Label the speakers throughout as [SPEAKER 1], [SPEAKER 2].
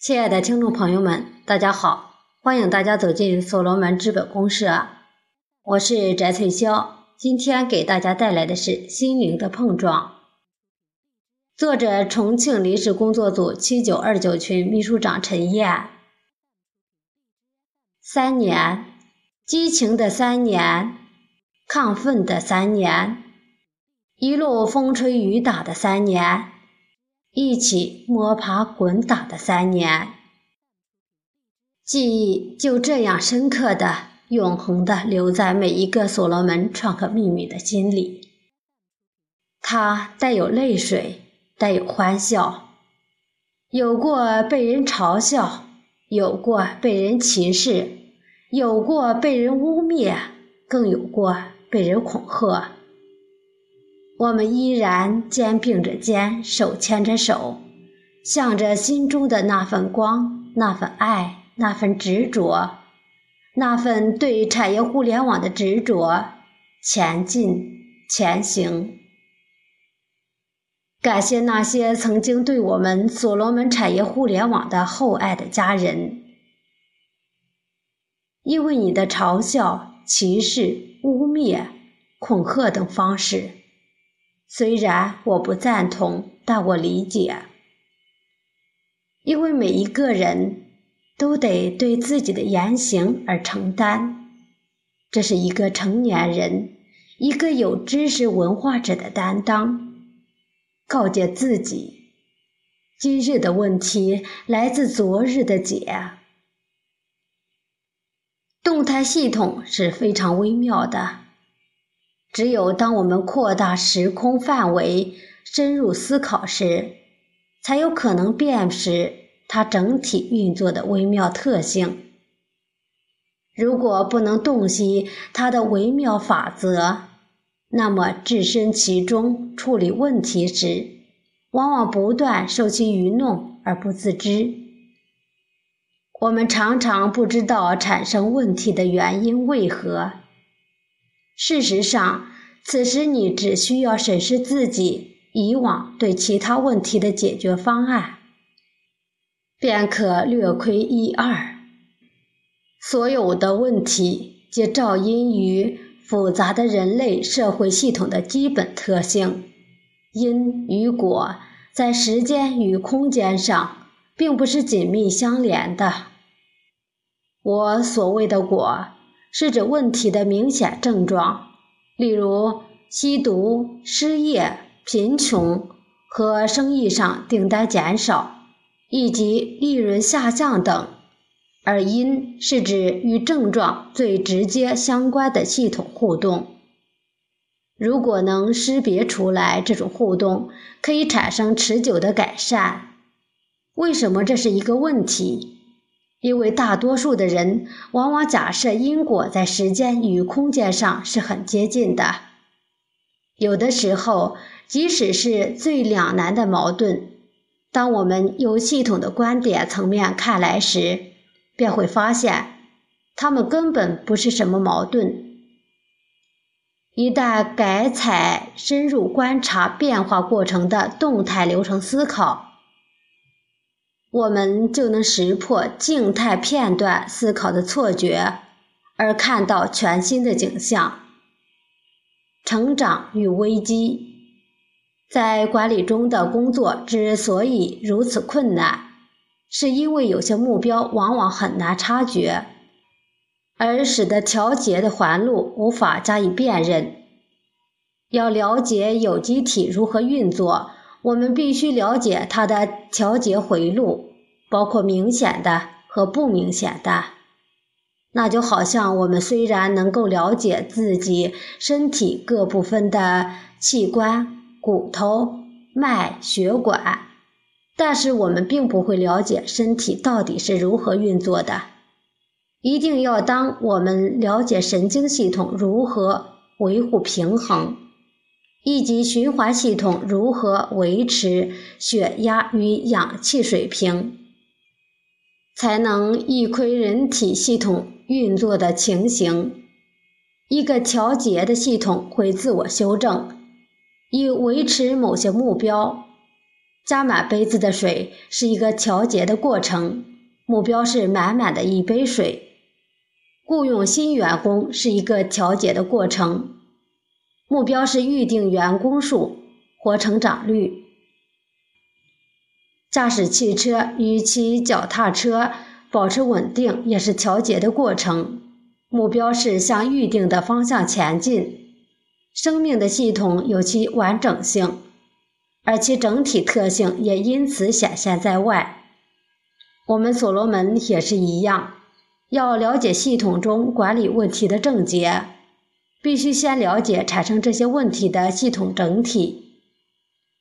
[SPEAKER 1] 亲爱的听众朋友们，大家好，欢迎大家走进所罗门资本公社，我是翟翠霄。今天给大家带来的是《心灵的碰撞》，作者重庆临时工作组七九二九群秘书长陈燕。三年，激情的三年，亢奋的三年，一路风吹雨打的三年。一起摸爬滚打的三年，记忆就这样深刻的、永恒的留在每一个所罗门创客秘密的心里。它带有泪水，带有欢笑，有过被人嘲笑，有过被人歧视，有过被人污蔑，更有过被人恐吓。我们依然肩并着肩，手牵着手，向着心中的那份光、那份爱、那份执着、那份对产业互联网的执着前进前行。感谢那些曾经对我们所罗门产业互联网的厚爱的家人，因为你的嘲笑、歧视、污蔑、恐吓等方式。虽然我不赞同，但我理解，因为每一个人都得对自己的言行而承担，这是一个成年人、一个有知识文化者的担当。告诫自己，今日的问题来自昨日的解。动态系统是非常微妙的。只有当我们扩大时空范围、深入思考时，才有可能辨识它整体运作的微妙特性。如果不能洞悉它的微妙法则，那么置身其中处理问题时，往往不断受其愚弄而不自知。我们常常不知道产生问题的原因为何。事实上，此时你只需要审视自己以往对其他问题的解决方案，便可略窥一二。所有的问题皆肇因于复杂的人类社会系统的基本特性：因与果在时间与空间上并不是紧密相连的。我所谓的果。是指问题的明显症状，例如吸毒、失业、贫穷和生意上订单减少，以及利润下降等；而因是指与症状最直接相关的系统互动。如果能识别出来这种互动，可以产生持久的改善。为什么这是一个问题？因为大多数的人往往假设因果在时间与空间上是很接近的，有的时候，即使是最两难的矛盾，当我们由系统的观点层面看来时，便会发现，它们根本不是什么矛盾。一旦改采深入观察变化过程的动态流程思考。我们就能识破静态片段思考的错觉，而看到全新的景象。成长与危机，在管理中的工作之所以如此困难，是因为有些目标往往很难察觉，而使得调节的环路无法加以辨认。要了解有机体如何运作。我们必须了解它的调节回路，包括明显的和不明显的。那就好像我们虽然能够了解自己身体各部分的器官、骨头、脉、血管，但是我们并不会了解身体到底是如何运作的。一定要当我们了解神经系统如何维护平衡。以及循环系统如何维持血压与氧气水平，才能一窥人体系统运作的情形。一个调节的系统会自我修正，以维持某些目标。加满杯子的水是一个调节的过程，目标是满满的一杯水。雇佣新员工是一个调节的过程，目标是预定员工数或成长率。驾驶汽车与骑脚踏车保持稳定也是调节的过程，目标是向预定的方向前进。生命的系统有其完整性。而其整体特性也因此显现在外。我们所罗门也是一样，要了解系统中管理问题的症结，必须先了解产生这些问题的系统整体。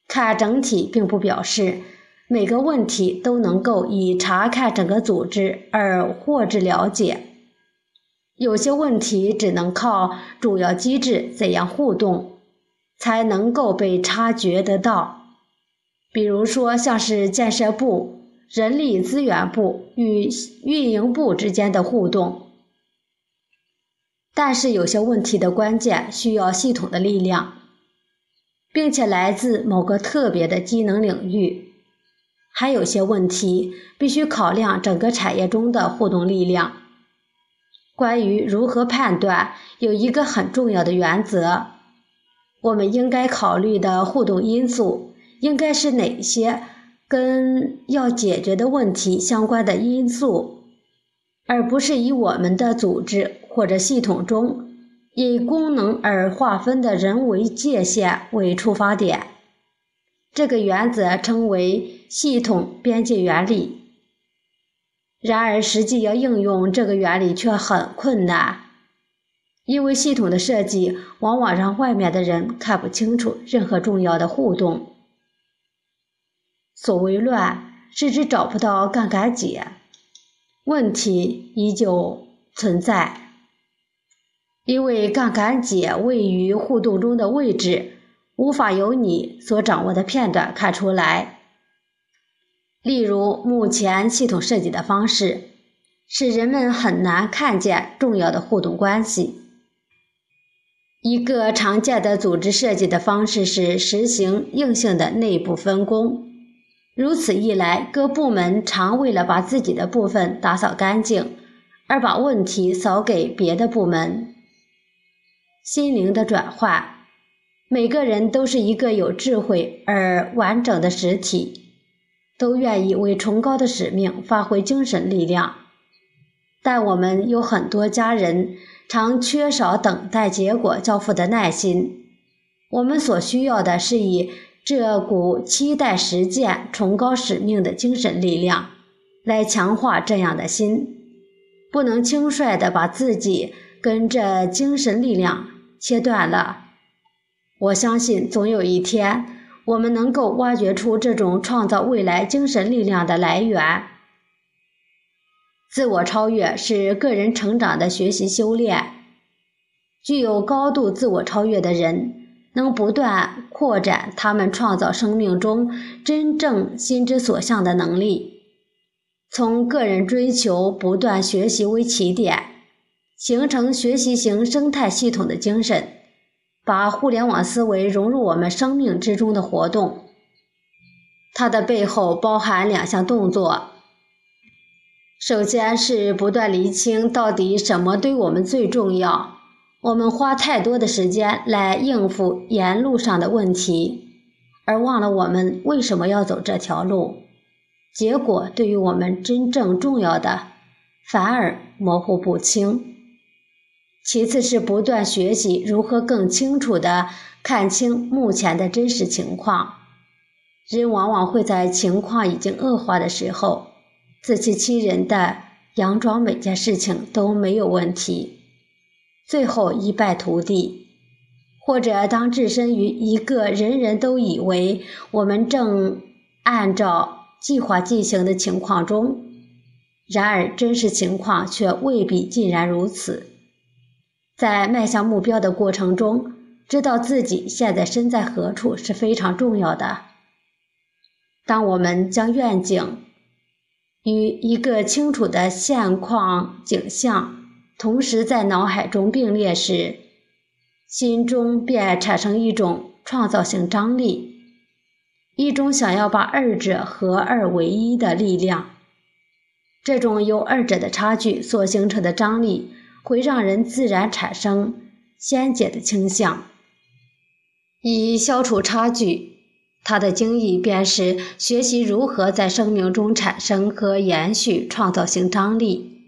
[SPEAKER 1] 看整体，并不表示每个问题都能够以查看整个组织而获知了解。有些问题只能靠主要机制怎样互动，才能够被察觉得到。比如说，像是建设部、人力资源部与运营部之间的互动。但是，有些问题的关键需要系统的力量，并且来自某个特别的机能领域。还有些问题必须考量整个产业中的互动力量。关于如何判断，有一个很重要的原则：我们应该考虑的互动因素。应该是哪些跟要解决的问题相关的因素，而不是以我们的组织或者系统中以功能而划分的人为界限为出发点。这个原则称为系统边界原理。然而，实际要应用这个原理却很困难，因为系统的设计往往让外面的人看不清楚任何重要的互动。所谓乱，是指找不到杠杆解，问题依旧存在，因为杠杆解位于互动中的位置，无法由你所掌握的片段看出来。例如，目前系统设计的方式，使人们很难看见重要的互动关系。一个常见的组织设计的方式是实行硬性的内部分工。如此一来，各部门常为了把自己的部分打扫干净，而把问题扫给别的部门。心灵的转换，每个人都是一个有智慧而完整的实体，都愿意为崇高的使命发挥精神力量。但我们有很多家人常缺少等待结果交付的耐心。我们所需要的是以。这股期待实践崇高使命的精神力量，来强化这样的心，不能轻率地把自己跟这精神力量切断了。我相信，总有一天，我们能够挖掘出这种创造未来精神力量的来源。自我超越是个人成长的学习修炼，具有高度自我超越的人。能不断扩展他们创造生命中真正心之所向的能力，从个人追求不断学习为起点，形成学习型生态系统的精神，把互联网思维融入我们生命之中的活动。它的背后包含两项动作：首先是不断厘清到底什么对我们最重要。我们花太多的时间来应付沿路上的问题，而忘了我们为什么要走这条路。结果对于我们真正重要的反而模糊不清。其次是不断学习如何更清楚地看清目前的真实情况。人往往会在情况已经恶化的时候，自欺欺人的佯装每件事情都没有问题。最后一败涂地，或者当置身于一个人人都以为我们正按照计划进行的情况中，然而真实情况却未必尽然如此。在迈向目标的过程中，知道自己现在身在何处是非常重要的。当我们将愿景与一个清楚的现况景象。同时在脑海中并列时，心中便产生一种创造性张力，一种想要把二者合二为一的力量。这种由二者的差距所形成的张力，会让人自然产生先解的倾向。以消除差距，他的精义便是学习如何在生命中产生和延续创造性张力。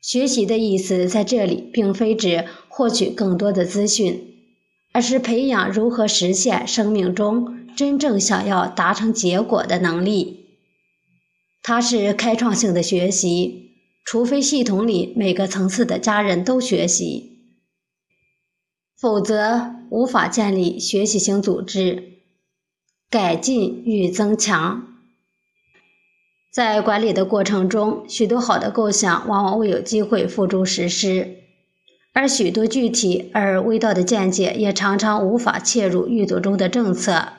[SPEAKER 1] 学习的意思在这里，并非指获取更多的资讯。而是培养如何实现生命中真正想要达成结果的能力。它是开创性的学习，除非系统里每个层次的家人都学习，否则无法建立学习型组织。改进与增强，在管理的过程中，许多好的构想往往未有机会付诸实施。而许多具体而微道的见解也常常无法切入运作中的政策。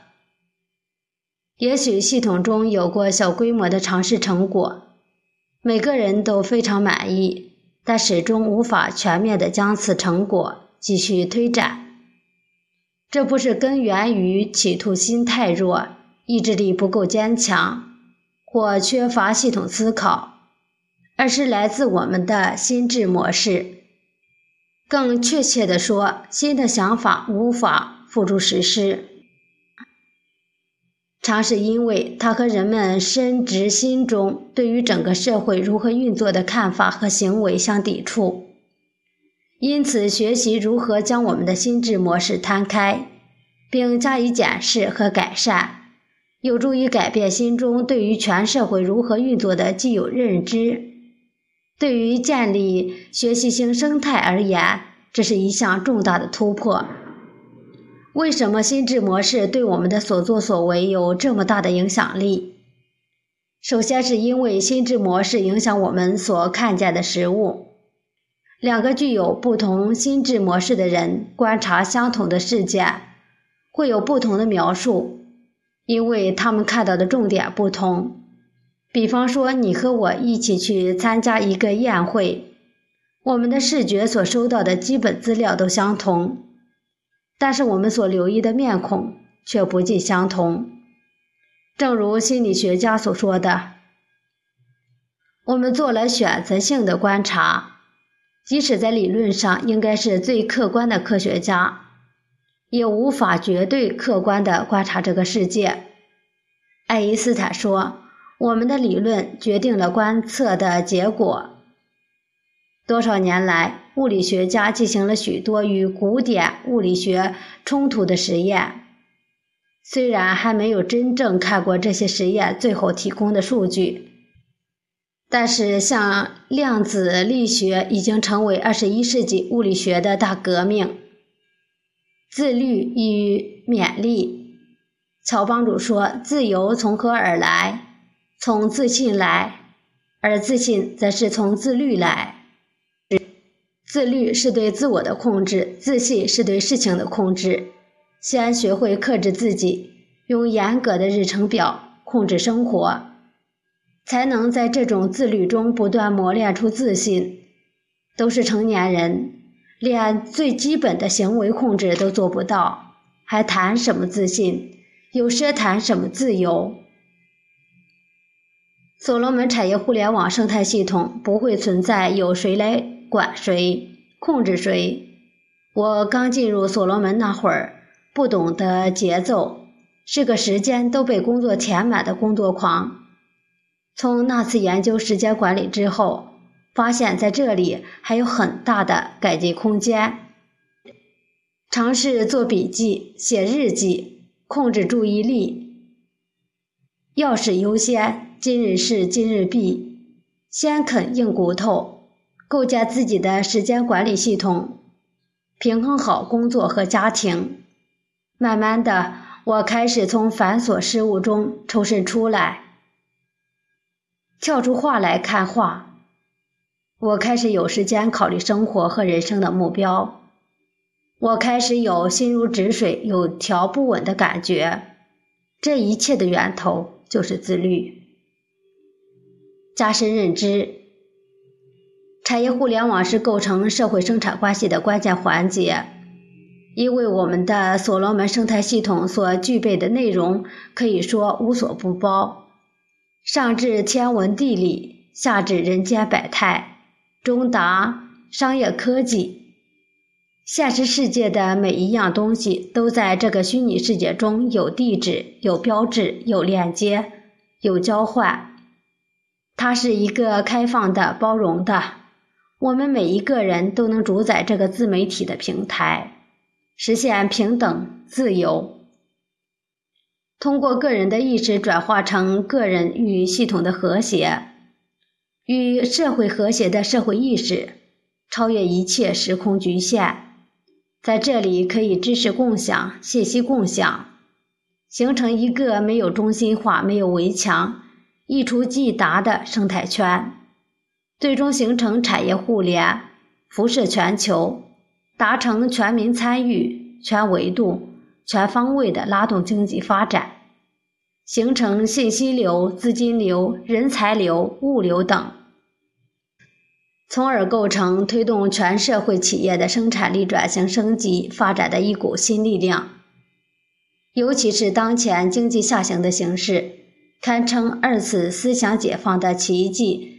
[SPEAKER 1] 也许系统中有过小规模的尝试成果，每个人都非常满意，但始终无法全面的将此成果继续推展。这不是根源于企图心太弱、意志力不够坚强或缺乏系统思考，而是来自我们的心智模式。更确切地说，新的想法无法付诸实施，常是因为它和人们深植心中对于整个社会如何运作的看法和行为相抵触。因此，学习如何将我们的心智模式摊开，并加以检视和改善，有助于改变心中对于全社会如何运作的既有认知。对于建立学习型生态而言，这是一项重大的突破。为什么心智模式对我们的所作所为有这么大的影响力？首先是因为心智模式影响我们所看见的事物。两个具有不同心智模式的人观察相同的事件，会有不同的描述，因为他们看到的重点不同。比方说，你和我一起去参加一个宴会，我们的视觉所收到的基本资料都相同，但是我们所留意的面孔却不尽相同。正如心理学家所说的，我们做了选择性的观察，即使在理论上应该是最客观的科学家，也无法绝对客观地观察这个世界。爱因斯坦说。我们的理论决定了观测的结果。多少年来，物理学家进行了许多与古典物理学冲突的实验。虽然还没有真正看过这些实验最后提供的数据，但是像量子力学已经成为二十一世纪物理学的大革命。自律与勉励，乔帮主说：“自由从何而来？”从自信来，而自信则是从自律来。自律是对自我的控制，自信是对事情的控制。先学会克制自己，用严格的日程表控制生活，才能在这种自律中不断磨练出自信。都是成年人，连最基本的行为控制都做不到，还谈什么自信？有奢谈什么自由？所罗门产业互联网生态系统不会存在有谁来管谁、控制谁。我刚进入所罗门那会儿，不懂得节奏，是个时间都被工作填满的工作狂。从那次研究时间管理之后，发现在这里还有很大的改进空间。尝试做笔记、写日记，控制注意力，要事优先。今日事今日毕，先啃硬骨头，构建自己的时间管理系统，平衡好工作和家庭。慢慢的，我开始从繁琐事务中抽身出来，跳出画来看画。我开始有时间考虑生活和人生的目标。我开始有心如止水、有条不紊的感觉。这一切的源头就是自律。加深认知，产业互联网是构成社会生产关系的关键环节。因为我们的所罗门生态系统所具备的内容可以说无所不包，上至天文地理，下至人间百态，中达商业科技。现实世界的每一样东西都在这个虚拟世界中有地址、有标志、有链接、有交换。它是一个开放的、包容的，我们每一个人都能主宰这个自媒体的平台，实现平等、自由。通过个人的意识转化成个人与系统的和谐，与社会和谐的社会意识，超越一切时空局限。在这里可以知识共享、信息共享，形成一个没有中心化、没有围墙、一触即达的生态圈，最终形成产业互联，辐射全球，达成全民参与、全维度、全方位的拉动经济发展，形成信息流、资金流、人才流、物流等。从而构成推动全社会企业的生产力转型升级发展的一股新力量。尤其是当前经济下行的形势，堪称二次思想解放的奇迹，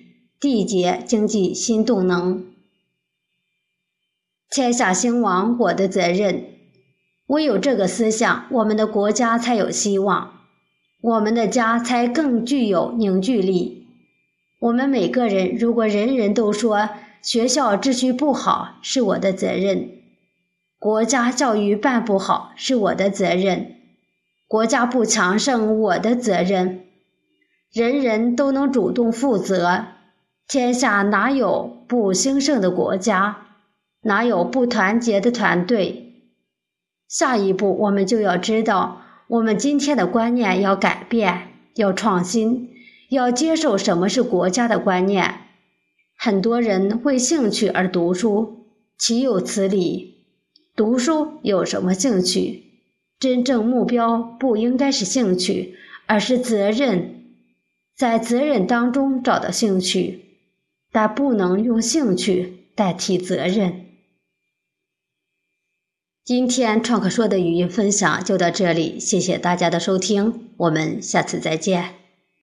[SPEAKER 1] 缔结经济新动能。天下兴亡，我的责任。唯有这个思想，我们的国家才有希望，我们的家才更具有凝聚力。我们每个人，如果人人都说学校秩序不好是我的责任，国家教育办不好是我的责任，国家不强盛我的责任，人人都能主动负责，天下哪有不兴盛的国家？哪有不团结的团队？下一步，我们就要知道，我们今天的观念要改变，要创新。要接受什么是国家的观念。很多人为兴趣而读书，岂有此理？读书有什么兴趣？真正目标不应该是兴趣，而是责任。在责任当中找到兴趣，但不能用兴趣代替责任。今天创客说的语音分享就到这里，谢谢大家的收听，我们下次再见。